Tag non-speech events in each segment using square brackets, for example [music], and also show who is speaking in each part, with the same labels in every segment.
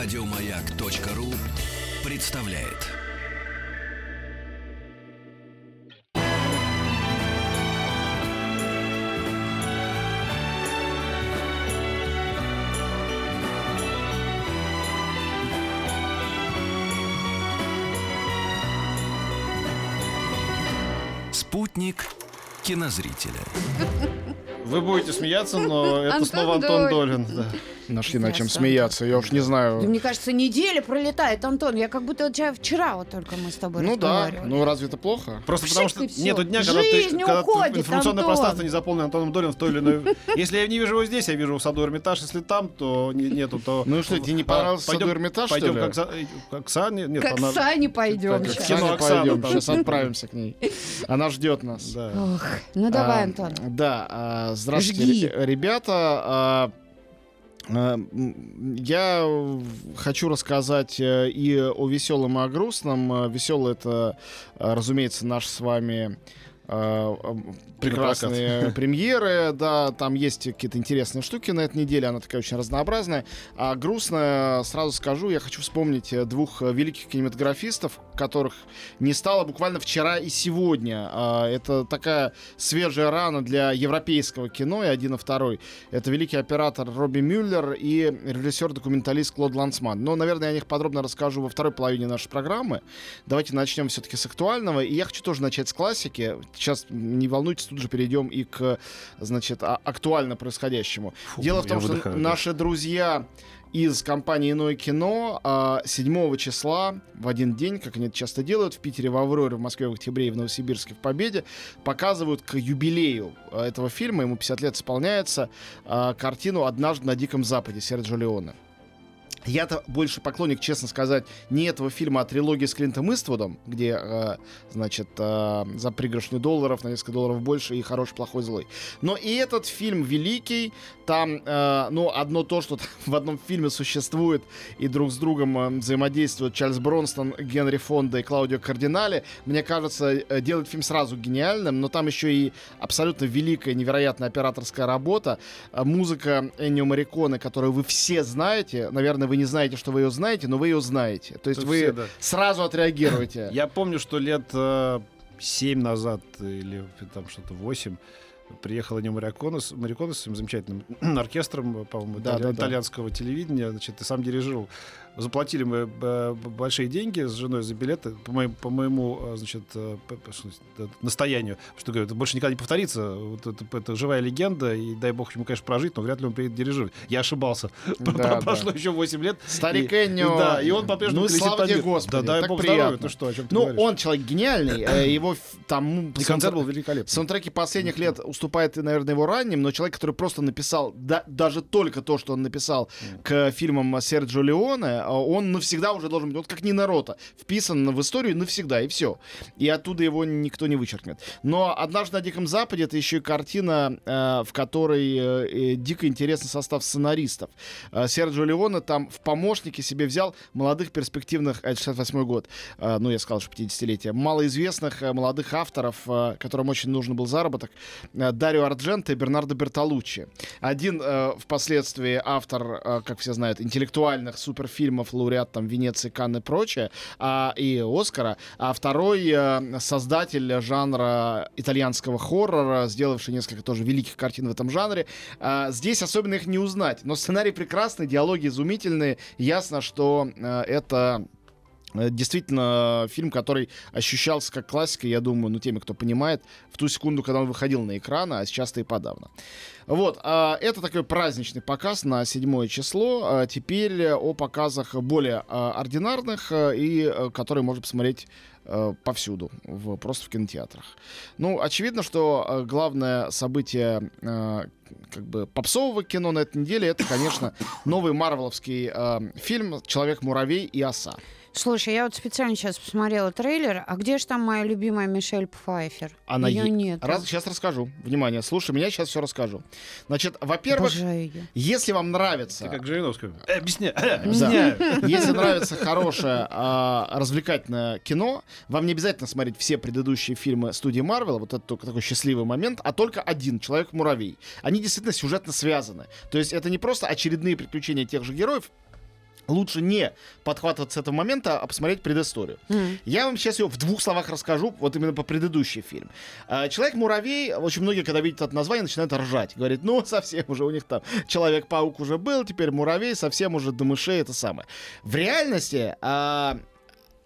Speaker 1: Радиомаяк.ру представляет. Спутник кинозрителя.
Speaker 2: Вы будете смеяться, но это
Speaker 3: Антон
Speaker 2: снова Антон
Speaker 3: Долин.
Speaker 2: Долин. да.
Speaker 4: Нашли над чем смеяться. Я уж не
Speaker 3: Да
Speaker 4: знаю.
Speaker 3: Мне кажется, неделя пролетает, Антон. Я как будто тебя вчера вот только мы с тобой
Speaker 4: Ну да,
Speaker 3: разговаривали.
Speaker 4: ну разве это плохо?
Speaker 2: Просто потому что
Speaker 3: Пшик и всё.
Speaker 2: нету дня, когда, ты, информационное
Speaker 3: Антон.
Speaker 2: пространство не заполнено Антоном Долином в той или иной... [laughs] Если я не вижу его здесь, я вижу в саду Эрмитаж. Если там, то не- нету, то...
Speaker 4: Ну что, тебе не
Speaker 2: А,
Speaker 4: понравился саду Эрмитаж, что
Speaker 2: Пойдем к э, к Оксане. Нет,
Speaker 3: Как
Speaker 2: она...
Speaker 3: Сане пойдем
Speaker 4: Саня,
Speaker 2: Оксана
Speaker 4: пойдем, сейчас [laughs] отправимся к ней. Она ждет нас.
Speaker 2: Да.
Speaker 3: Ох, ну давай,
Speaker 4: А,
Speaker 3: Антон.
Speaker 4: Да, а, здравствуйте, ребята. М, Я хочу рассказать э, и о веселом, и о грустном. Веселый это, разумеется, наш с вами прекрасные [laughs] премьеры, да, там есть какие-то интересные штуки на этой неделе, она такая очень разнообразная. А грустная, сразу скажу, я хочу вспомнить э, двух э, великих кинематографистов, которых не стало буквально вчера и сегодня. А, Это такая свежая рана для европейского кино, и один, и второй. Это великий оператор Робби Мюллер и режиссер-документалист Клод Лансман. Но, наверное, я о них подробно расскажу во второй половине нашей программы. Давайте начнем все-таки с актуального. И я хочу тоже начать с классики. Сейчас, не волнуйтесь, тут же перейдем и к, значит, а- актуально происходящему.
Speaker 2: Фу,
Speaker 4: Дело в том, что
Speaker 2: выдыхаю,
Speaker 4: наши друзья из компании «Иное кино» а, 7 числа в один день, как они это часто делают, в Питере, в Авроре, в Москве, в Октябре и в Новосибирске, в Победе, показывают к юбилею а, этого фильма, ему 50 лет исполняется, а, картину «Однажды на Диком Западе» Серджио Леоне. Я-то больше поклонник, честно сказать, не этого фильма, а трилогии с Клинтом Иствудом, где, э, значит, э, за пригоршню долларов, на несколько долларов больше и хороший, плохой, злой. Но и этот фильм великий, там, э, ну, одно то, что [laughs] в одном фильме существует и друг с другом э, взаимодействуют Чарльз Бронстон, Генри Фонда и Клаудио Кардинали, мне кажется, э, делает фильм сразу гениальным, но там еще и абсолютно великая, невероятная операторская работа, э, музыка Эннио Мариконе, которую вы все знаете, наверное, вы не знаете, что вы ее знаете, но вы ее знаете. То есть
Speaker 2: Это
Speaker 4: вы
Speaker 2: все, да.
Speaker 4: сразу отреагируете.
Speaker 2: Я помню, что лет э, 7 назад или там что-то 8 приехал Энио Мариконе с, с своим замечательным [clears throat] оркестром, по-моему,
Speaker 4: Да,
Speaker 2: итали-
Speaker 4: да, да.
Speaker 2: итальянского телевидения, значит, и сам дирижировал. Заплатили мы э, большие деньги с женой за билеты, по моему, по моему э, значит, э, настоянию, что говорю, это больше никогда не повторится, вот это, это живая легенда, и дай бог ему, конечно, прожить, но вряд ли он приедет дирижировать. Я ошибался.
Speaker 4: Да, да.
Speaker 2: Прошло еще 8 лет.
Speaker 4: Старик Эннио.
Speaker 2: Да, и он по-прежнему
Speaker 4: Ну слава тебе. Господи,
Speaker 2: Да, дай
Speaker 4: так
Speaker 2: бог
Speaker 4: приятно.
Speaker 2: здоровья. Ты что, о чем ты
Speaker 4: Ну,
Speaker 2: говоришь?
Speaker 4: он человек гениальный, [laughs] его там...
Speaker 2: Концерт был великолепный.
Speaker 4: Саундтреки последних лет уступает, наверное, его ранним, но человек, который просто написал, да- даже только то, что он написал к фильмам Серджио Леоне, он навсегда уже должен быть, вот как Нина Рота, вписан в историю навсегда, и все. И оттуда его никто не вычеркнет. Но «Однажды на Диком Западе» — это еще и картина, э, в которой э, э, дико интересный состав сценаристов. Э, Серджио Леоне там в помощники себе взял молодых перспективных, а это 68 год, ну, я сказал, что 50-летие, малоизвестных э, молодых авторов, которым очень нужен был заработок, Дарио Ардженто и Бернардо Бертолуччи. Один э, впоследствии автор, как все знают, интеллектуальных суперфильмов, лауреат там Венеции, Канн и прочее, а, и Оскара, а второй э, создатель жанра итальянского хоррора, сделавший несколько тоже великих картин в этом жанре. А, здесь особенно их не узнать, но сценарий прекрасный, диалоги изумительные, ясно, что э, это Действительно, фильм, который ощущался как классика, я думаю, ну, теми, кто понимает, в ту секунду, когда он выходил на экран, а сейчас-то и подавно. Вот, а, это такой праздничный показ на 7 число. А Теперь э, о показах более а, ординарных э, и э, которые можно посмотреть э, повсюду, просто в кинотеатрах. Ну, очевидно, что э, главное событие э, как бы попсового кино на этой неделе это, конечно, новый марвеловский э, фильм «Человек-муравей и оса».
Speaker 3: Слушай, я вот специально сейчас посмотрела трейлер. А где же там моя любимая Мишель Пфайфер?
Speaker 4: Она
Speaker 3: Ее
Speaker 4: е-
Speaker 3: нет.
Speaker 4: Раз, сейчас расскажу. Внимание, слушай, меня сейчас все расскажу. Значит, во-первых, если вам нравится...
Speaker 2: Ты как Жириновская. Э, объясняю.
Speaker 4: Да. [laughs]
Speaker 2: объясняю.
Speaker 4: Если нравится хорошее а, развлекательное кино, вам не обязательно смотреть все предыдущие фильмы студии Марвел, вот это только такой счастливый момент, а только один Человек-муравей. Они действительно сюжетно связаны. То есть это не просто очередные приключения тех же героев, лучше не подхватывать с этого момента, а посмотреть предысторию.
Speaker 3: М.
Speaker 4: Я вам сейчас ее в двух словах расскажу, вот именно по предыдущий фильм. А, Человек-муравей, очень многие, когда видят это название, начинают ржать. Говорит, ну, [laughs] совсем уже у них там Человек-паук уже был, теперь муравей, совсем уже до мышей это самое. В реальности а,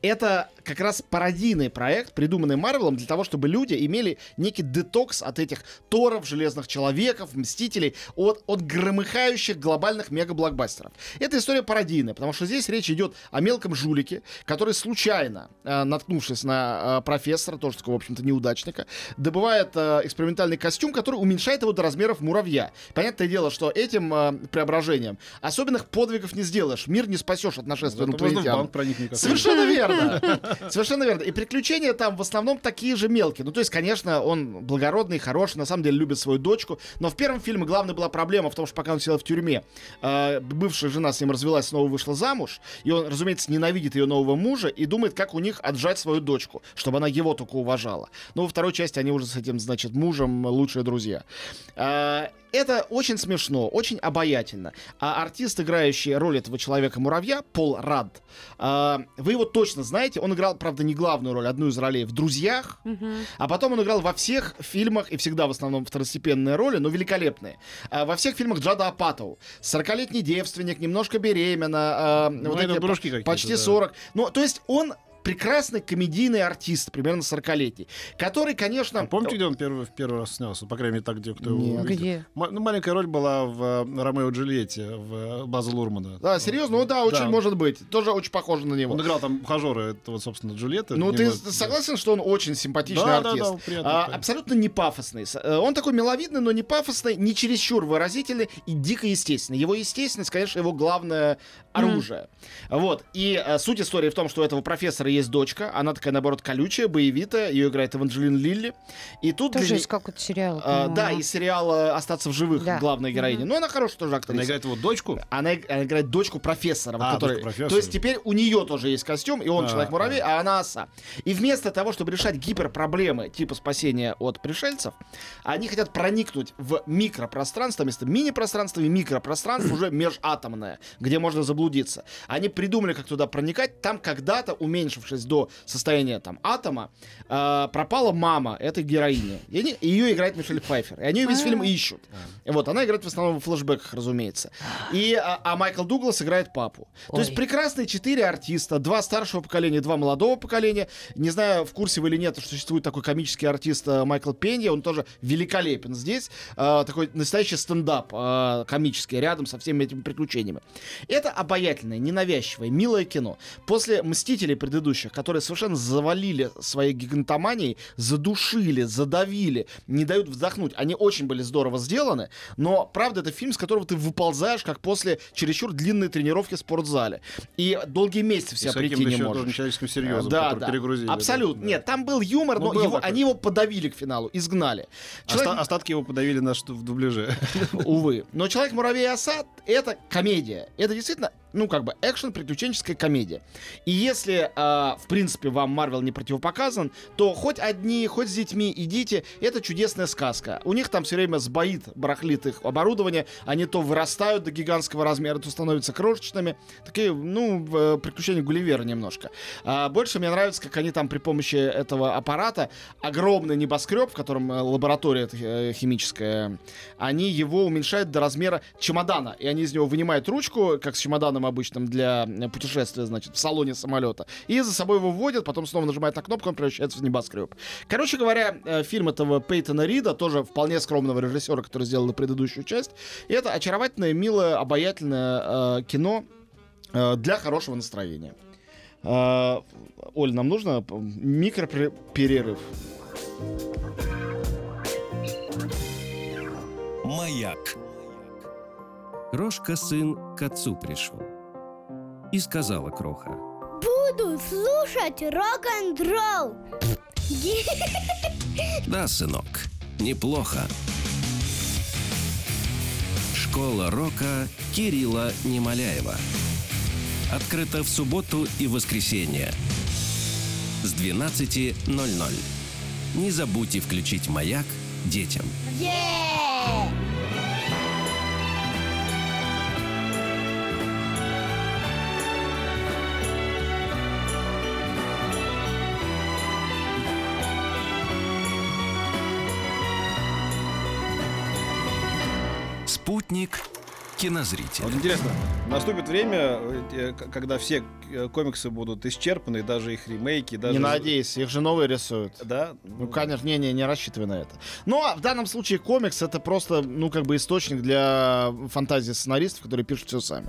Speaker 4: это как раз пародийный проект, придуманный Марвелом для того, чтобы люди имели некий детокс от этих Торов, Железных Человеков, Мстителей, от, от громыхающих глобальных мега-блокбастеров. Эта история пародийная, потому что здесь речь идет о мелком жулике, который случайно, э, наткнувшись на э, профессора, тоже такого, в общем-то, неудачника, добывает э, экспериментальный костюм, который уменьшает его до размеров муравья. Понятное дело, что этим э, преображением особенных подвигов не сделаешь, мир не спасешь от нашествия
Speaker 2: в
Speaker 4: инопланетян. Совершенно верно. [laughs] Совершенно верно. И приключения там в основном такие же мелкие. Ну, то есть, конечно, он благородный, хороший, на самом деле любит свою дочку. Но в первом фильме главная была проблема в том, что пока он сидел в тюрьме, э, бывшая жена с ним развелась, снова вышла замуж. И он, разумеется, ненавидит ее нового мужа и думает, как у них отжать свою дочку, чтобы она его только уважала. Но во второй части они уже с этим, значит, мужем лучшие друзья. Э, это очень смешно, очень обаятельно. А артист, играющий роль этого человека-муравья, Пол Рад, а, вы его точно знаете. Он играл, правда, не главную роль, одну из ролей в «Друзьях», а потом он играл во всех фильмах, и всегда в основном второстепенные роли, но великолепные. А, во всех фильмах Джада Апатоу. 40-летний девственник, немножко беременна. а,
Speaker 2: Ну,
Speaker 4: вот эти
Speaker 2: какие-то,
Speaker 4: почти
Speaker 2: да.
Speaker 4: 40. Ну, то есть он прекрасный комедийный артист, примерно 40-летний, который, конечно...
Speaker 2: А помните, где он первый, в первый раз снялся? По крайней мере, так, где кто его
Speaker 4: Нет.
Speaker 2: увидел?
Speaker 3: Где?
Speaker 2: Ма- ну, маленькая роль была в э, Ромео и Джульетте, в э, База Лурмана.
Speaker 4: Да, серьезно? Ну да, очень
Speaker 2: Да.
Speaker 4: может быть. Тоже очень похоже на него.
Speaker 2: Он играл там ухажера, это вот, собственно, Джульетта.
Speaker 4: Ну, ты
Speaker 2: Немного-
Speaker 4: согласен, что он очень симпатичный
Speaker 2: Да, да,
Speaker 4: артист?
Speaker 2: да, приятно,
Speaker 4: А,
Speaker 2: приятно.
Speaker 4: абсолютно не пафосный. Э, Он такой миловидный, но не пафосный, не чересчур выразительный и дико естественный. Его естественность, конечно, его главное оружие. Вот. И суть истории в том, что у этого профессора есть дочка. Она такая, наоборот, колючая, боевитая. Ее играет Эванджелин Лилли. И тут...
Speaker 3: Тоже
Speaker 4: для
Speaker 3: из какого-то сериала.
Speaker 4: а,
Speaker 3: по-моему.
Speaker 4: да, из сериала «Остаться в живых»
Speaker 3: Да.
Speaker 4: главная героиня. Ну, она хорошая тоже
Speaker 2: Она
Speaker 4: актриса.
Speaker 2: играет его дочку.
Speaker 4: Она, она играет дочку профессора.
Speaker 2: А,
Speaker 4: который-
Speaker 2: дочку профессора.
Speaker 4: То есть теперь у нее тоже есть костюм, и он
Speaker 2: А,
Speaker 4: человек-муравей, а она оса. И вместо того, чтобы решать гиперпроблемы типа спасения от пришельцев, они хотят проникнуть в микропространство, вместо мини-пространства и микропространство [clears throat] уже межатомное, где можно заблудиться. Они придумали, как туда проникать. Там когда-то, уменьшившись до состояния там атома, э, пропала мама этой героини. И они- ее играет Мишель Пфайфер. И они ее весь фильм ищут. Вот, она играет в основном в флешбеках, разумеется. И, а, а Майкл Дуглас играет папу. То есть прекрасные четыре артиста, два старшего поколения, два молодого поколения. Не знаю, в курсе вы или нет, что существует такой комический артист а, Майкл Пенья, он тоже великолепен здесь. А, такой настоящий стендап а, комический, рядом со всеми этими приключениями. Это обаятельное, ненавязчивое, милое кино. После «Мстителей» предыдущих, которые совершенно завалили своей гигантоманией, задушили, задавили, не дают вздохнуть. Они очень были здорово сделаны, но, правда, это фильм, с которого ты выползаешь, как после чересчур длинной тренировки в спортзале. И долгие месяцы в
Speaker 2: И
Speaker 4: себя
Speaker 2: с
Speaker 4: прийти не можешь.
Speaker 2: человеческим серьезом,
Speaker 4: да, да.
Speaker 2: перегрузили.
Speaker 4: Абсолютно.
Speaker 2: да.
Speaker 4: Нет, там был юмор,
Speaker 2: Ну,
Speaker 4: но
Speaker 2: был
Speaker 4: его-
Speaker 2: такой.
Speaker 4: они его подавили к финалу, изгнали. Человек-
Speaker 2: Оста- остатки его подавили на в дубляже. [laughs]
Speaker 4: Увы. Но «Человек-муравей и оса» — это комедия. Это действительно, ну, как бы, экшен-приключенческая комедия. И если, а, в принципе, вам Марвел не противопоказан, то хоть одни, хоть с детьми идите, это чудесная сказка. У них там все время сбоит, барахлит их оборудование, они то вырастают до гигантского размера, то становятся крошечными. Такие, ну, э, приключения Гулливера немножко. А больше мне нравится, как они там при помощи этого аппарата, огромный небоскреб, в котором э, лаборатория э, химическая, они его уменьшают до размера чемодана. И они из него вынимают ручку, как с чемоданом обычным для э, путешествия, значит, в салоне самолета. И за собой его вводят, потом снова нажимают на кнопку, он превращается в небоскреб. Короче говоря, э, фильм этого Пейтона Рида, тоже вполне скромного режиссера, который сделал предыдущую часть. И это очаровательное, милое, обаятельное э, кино э, для хорошего настроения. Э, Оль, нам нужно п- микроперерыв.
Speaker 1: Маяк. Крошка сын к отцу пришел. И сказала Кроха.
Speaker 5: Буду слушать рок-н-ролл. [laughs]
Speaker 1: Да, сынок, неплохо. Школа рока Кирилла Немоляева. Открыта в субботу и воскресенье с 12.00. Не забудьте включить «Маяк» детям. Спутник кинозрителя.
Speaker 2: Вот интересно, наступит время, э, когда все комиксы будут исчерпаны, даже их ремейки, даже...
Speaker 4: Не надейся, их же новые рисуют.
Speaker 2: Да?
Speaker 4: Ну, конечно, не, не, не рассчитывай на это. Но в данном случае комикс это просто, ну, как бы источник для фантазии сценаристов, которые пишут все сами.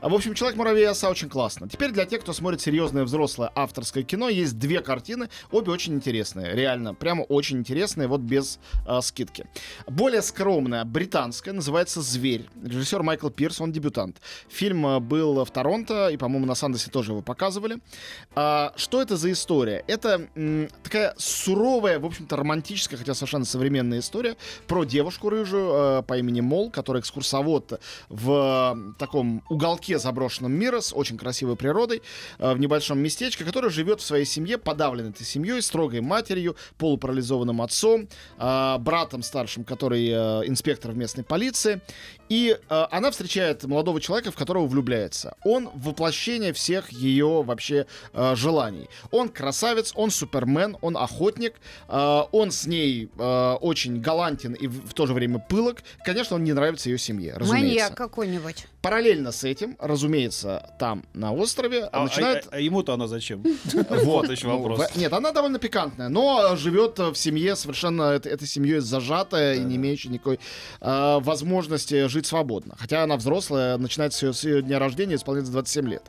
Speaker 4: А, В общем, Человек-муравей и оса очень классно. Теперь для тех, кто смотрит серьезное взрослое авторское кино, есть две картины, обе очень интересные, реально, прямо очень интересные, вот без а, скидки. Более скромная, британская, называется «Зверь». Режиссер Майкл Пирс, он дебютант. Фильм а, был в Торонто, и, по-моему, на Сандосе тоже его показывали. А, что это за история? Это м, такая суровая, в общем-то, романтическая, хотя совершенно современная история про девушку рыжую э, по имени Мол, которая экскурсовод в таком уголке заброшенном мира с очень красивой природой э, в небольшом местечке, которая живет в своей семье, подавленной этой семьей, строгой матерью, полупарализованным отцом, э, братом старшим, который э, инспектор в местной полиции. И э, она встречает молодого человека, в которого влюбляется. Он воплощение всех ее вообще э, желаний. Он красавец, он супермен, он охотник, э, он с ней э, очень галантен и в, в то же время пылок. Конечно, он не нравится ее семье, разумеется.
Speaker 3: Маньяк какой-нибудь.
Speaker 4: Параллельно с этим, разумеется, там на острове
Speaker 2: А,
Speaker 4: начинает
Speaker 2: а- а ему-то она зачем? [laughs]
Speaker 4: вот
Speaker 2: еще
Speaker 4: ну,
Speaker 2: вопрос.
Speaker 4: Нет, она довольно пикантная, но живет э, в семье совершенно этой, семьей зажатая и не имеющей никакой э, возможности жить свободно. Хотя она взрослая, начинается с ее, дня рождения, исполняется 27 лет.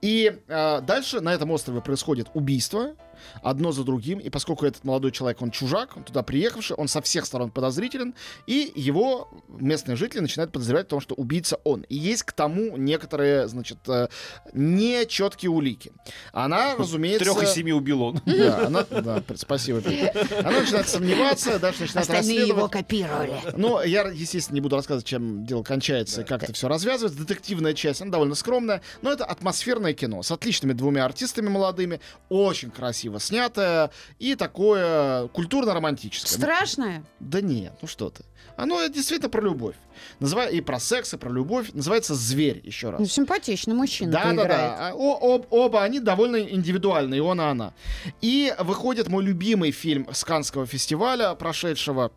Speaker 4: И э, дальше на этом острове происходит убийство одно за другим, и поскольку этот молодой человек, он чужак, он туда приехавший, он со всех сторон подозрителен, и его местные жители начинают подозревать в том, что убийца он. И есть к тому некоторые, значит, э, нечеткие улики. Она, разумеется...
Speaker 2: Трех из семи убил он.
Speaker 4: Да, она, да, спасибо. Она начинает сомневаться, дальше начинает
Speaker 3: Остальные его копировали.
Speaker 4: Но я, естественно, не буду рассказывать, чем дело кончается и как это все развязывается. Детективная часть, она довольно скромная, но это атмосферное кино с отличными двумя артистами молодыми, очень красиво снятое и такое культурно-романтическое.
Speaker 3: Страшное?
Speaker 4: Да нет, ну что ты. Оно действительно про любовь. Называй- и про секс, и про любовь. Называется «Зверь», еще раз.
Speaker 3: Ну, симпатичный мужчина
Speaker 4: Да, да,
Speaker 3: играет.
Speaker 4: да. О- об- оба они довольно индивидуальные, он и она. И выходит мой любимый фильм с Канского фестиваля прошедшего.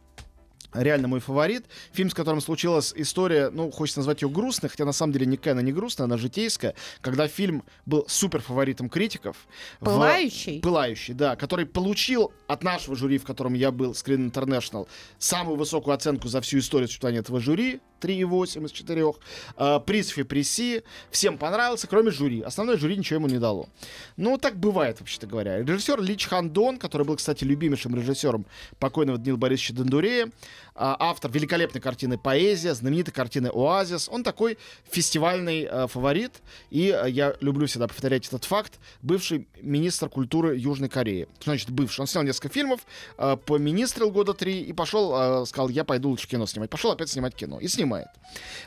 Speaker 4: Реально мой фаворит. Фильм, с которым случилась история, ну, хочется назвать ее грустной, хотя на самом деле никакая она не грустная, она житейская. Когда фильм был супер фаворитом критиков. в-
Speaker 3: Пылающий?
Speaker 4: Пылающий, да, который получил от нашего жюри, в котором я был, Screen International, самую высокую оценку за всю историю существования этого жюри, 3,8 из 4. Э, приз Фипреси, всем понравился, кроме жюри. Основное жюри ничего ему не дало. Ну, так бывает, вообще-то говоря. Режиссер Лич Хандон, который был, кстати, любимейшим режиссером покойного Данила Борисовича Дондурея, автор великолепной картины «Поэзия», знаменитой картины «Оазис». Он такой фестивальный э, фаворит, и э, я люблю всегда повторять этот факт, бывший министр культуры Южной Кореи. Что значит бывший? Он снял несколько фильмов, э, поministрил года три и пошел, э, сказал, я пойду лучше кино снимать. Пошел опять снимать кино. И снимает.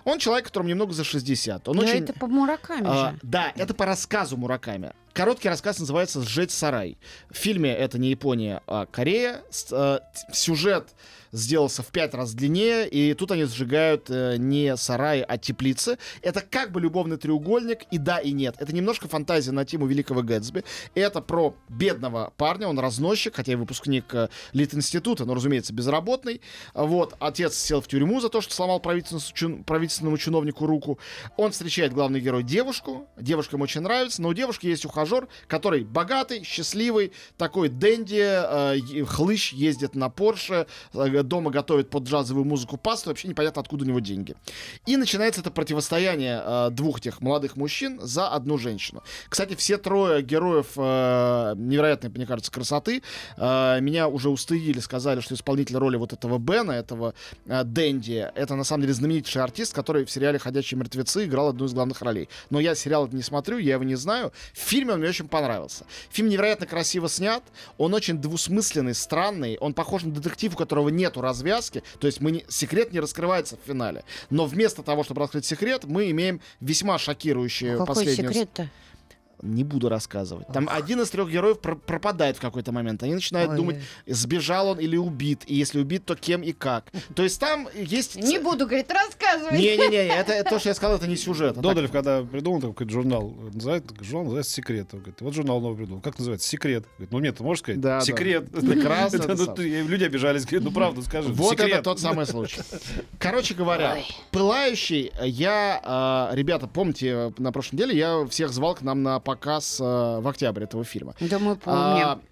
Speaker 4: Он человек, которому немного за 60. Он
Speaker 3: Но
Speaker 4: очень...
Speaker 3: это по Мураками
Speaker 4: А,
Speaker 3: же.
Speaker 4: да, это по рассказу Мураками. Короткий рассказ называется «Сжечь сарай». В фильме это не Япония, а Корея. С- э, сюжет сделался в пять раз длиннее, и тут они сжигают э, не сараи, а теплицы. Это как бы любовный треугольник, и да, и нет. Это немножко фантазия на тему Великого Гэтсби. Это про бедного парня, он разносчик, хотя и выпускник э, Литинститута, но, разумеется, безработный. Вот, отец сел в тюрьму за то, что сломал правительственному, правительственному чиновнику руку. Он встречает главный герой девушку. Девушка ему очень нравится, но у девушки есть ухажер, который богатый, счастливый, такой денди, э, хлыщ, ездит на Порше, э, дома готовит под джазовую музыку пасту, вообще непонятно, откуда у него деньги. И начинается это противостояние э, двух тех молодых мужчин за одну женщину. Кстати, все трое героев э, невероятной, мне кажется, красоты. Э, меня уже устыдили, сказали, что исполнитель роли вот этого Бена, этого э, Дэнди, это на самом деле знаменитейший артист, который в сериале «Ходячие мертвецы» играл одну из главных ролей. Но я сериал не смотрю, я его не знаю. В фильме он мне очень понравился. Фильм невероятно красиво снят, он очень двусмысленный, странный, он похож на детектив, у которого нету развязки, то есть мы не- секрет не раскрывается в финале. Но вместо того, чтобы раскрыть секрет, мы имеем весьма шокирующую
Speaker 3: Какой
Speaker 4: последнюю...
Speaker 3: секрет-то?
Speaker 4: Не буду рассказывать. Там один из трех героев про- пропадает в какой-то момент. Они начинают
Speaker 3: Ой.
Speaker 4: думать, сбежал он или убит. И если убит, то кем и как. [laughs] То есть там есть...
Speaker 3: Не буду, говорит, рассказывать.
Speaker 4: Не-не-не, [laughs] это, это то, что я сказал, это не сюжет. а так-
Speaker 2: Додолев, когда придумал такой какой-то журнал, называет, журнал называется «Секрет». Он говорит, вот журнал новый придумал. Как называется? «Секрет». Говорит, ну нет, ты можешь сказать?
Speaker 4: Да, да.
Speaker 2: «Секрет».
Speaker 4: Прекрасно, [laughs]
Speaker 2: Это,
Speaker 4: это
Speaker 2: ну, Люди обижались, говорят, ну правда, скажи.
Speaker 4: Вот
Speaker 2: «Секрет».
Speaker 4: это тот самый случай. Короче говоря, пылающий, я, а, ребята, помните, на прошлой неделе я всех звал к нам на показ э, в октябре этого фильма.
Speaker 3: Да мы
Speaker 4: А,
Speaker 3: помним.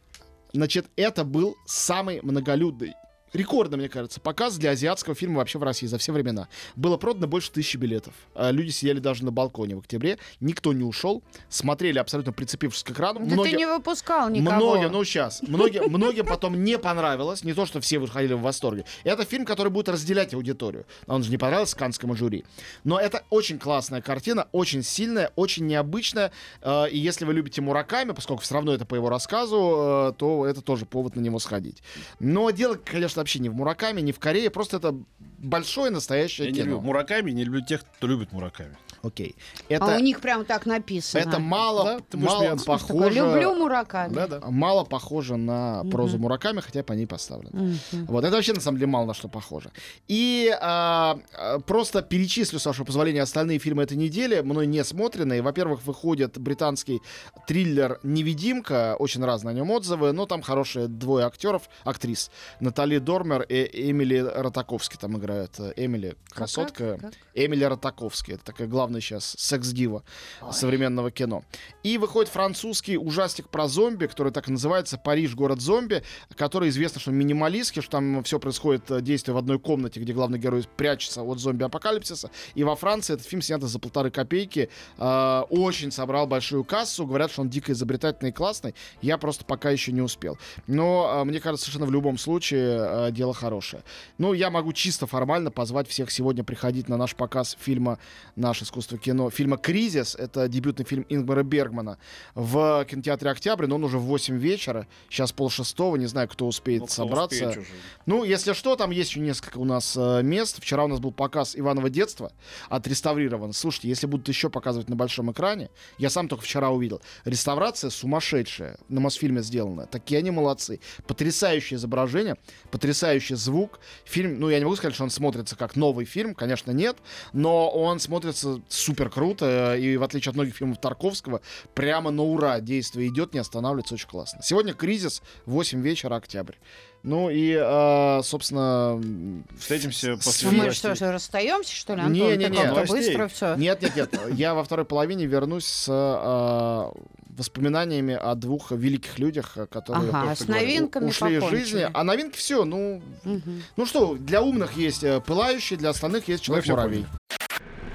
Speaker 4: значит, это был самый многолюдный. Рекордно, мне кажется, показ для азиатского фильма вообще в России за все времена. Было продано больше тысячи билетов. А, Люди сидели даже на балконе в октябре. Никто не ушел. Смотрели абсолютно прицепившись к экрану.
Speaker 3: Да ты не выпускал никого.
Speaker 4: Многим, ну сейчас, многим, многим потом не понравилось, не то, что все выходили в восторге. Это фильм, который будет разделять аудиторию. Он же не понравился канскому жюри. Но это очень классная картина, очень сильная, очень необычная. Э, И если вы любите Мураками, поскольку все равно это по его рассказу, э, то это тоже повод на него сходить. Но дело, конечно, вообще не в Мураками, не в Корее, просто это большое настоящее
Speaker 2: Я не
Speaker 4: кино.
Speaker 2: люблю Мураками, не люблю тех, кто любит Мураками.
Speaker 4: Окей.
Speaker 3: А
Speaker 4: Это,
Speaker 3: у них прям так написано.
Speaker 4: это мало,
Speaker 2: Да,
Speaker 4: мало похоже...
Speaker 3: Люблю Мураками.
Speaker 2: Да-да.
Speaker 4: Мало похоже на прозу Мураками, хотя по ней поставлено. Вот, это вообще на самом деле мало на что похоже. И а, а, просто перечислю, с вашего позволения, остальные фильмы этой недели, мной не смотренные. Во-первых, выходит британский триллер «Невидимка», очень разные о нем отзывы, но там хорошие двое актеров, актрис. Натали Дормер и Эмили Ротаковски там играют. Эмили красотка.
Speaker 3: как?
Speaker 4: Эмили Ротаковски. Это такая главная сейчас секс-дива современного кино. И выходит французский ужастик про зомби, который так и называется «Париж. Город зомби», который известно, что минималистский, что там все происходит э, действие в одной комнате, где главный герой прячется от зомби-апокалипсиса. И во Франции этот фильм снят за полторы копейки. э, очень собрал большую кассу. Говорят, что он дико изобретательный и классный. Я просто пока еще не успел. Но э, мне кажется, совершенно в любом случае э, дело хорошее. Ну, я могу чисто формально позвать всех сегодня приходить на наш показ фильма «Наше искусство кино». Фильма «Кризис». Это дебютный фильм Ингмара Бергмана в кинотеатре «Октябрь», но он уже в 8 вечера. Сейчас полшестого, не знаю, кто успеет
Speaker 2: Ну, кто
Speaker 4: собраться.
Speaker 2: успеет уже.
Speaker 4: Ну, если что, там есть еще несколько у нас э, мест. Вчера у нас был показ Иванова детства отреставрирован. Слушайте, если будут еще показывать на большом экране, я сам только вчера увидел. Реставрация сумасшедшая. На Мосфильме сделана. Такие они молодцы. Потрясающее изображение, потрясающий звук. Фильм, ну, я не могу сказать, что он смотрится как новый фильм, конечно, нет, но он смотрится супер круто. И в отличие от многих фильмов Тарковского, прямо на ура действие идет, не останавливается, очень классно. Сегодня кризис, 8 вечера, октябрь. Ну и, э, собственно...
Speaker 2: Встретимся после
Speaker 3: мы что же, расстаемся, что ли, Антон? Ты как-то
Speaker 2: Новостей.
Speaker 3: быстро все.
Speaker 4: Нет, нет, нет. Я во второй половине вернусь с э, воспоминаниями о двух великих людях, которые
Speaker 3: Ага, с новинками
Speaker 4: ушли из
Speaker 3: покончили.
Speaker 4: жизни. А новинки все, ну,
Speaker 3: Мгм.
Speaker 4: ну что, для умных есть э, пылающий, для остальных есть
Speaker 2: Ну,
Speaker 4: человек-муравей.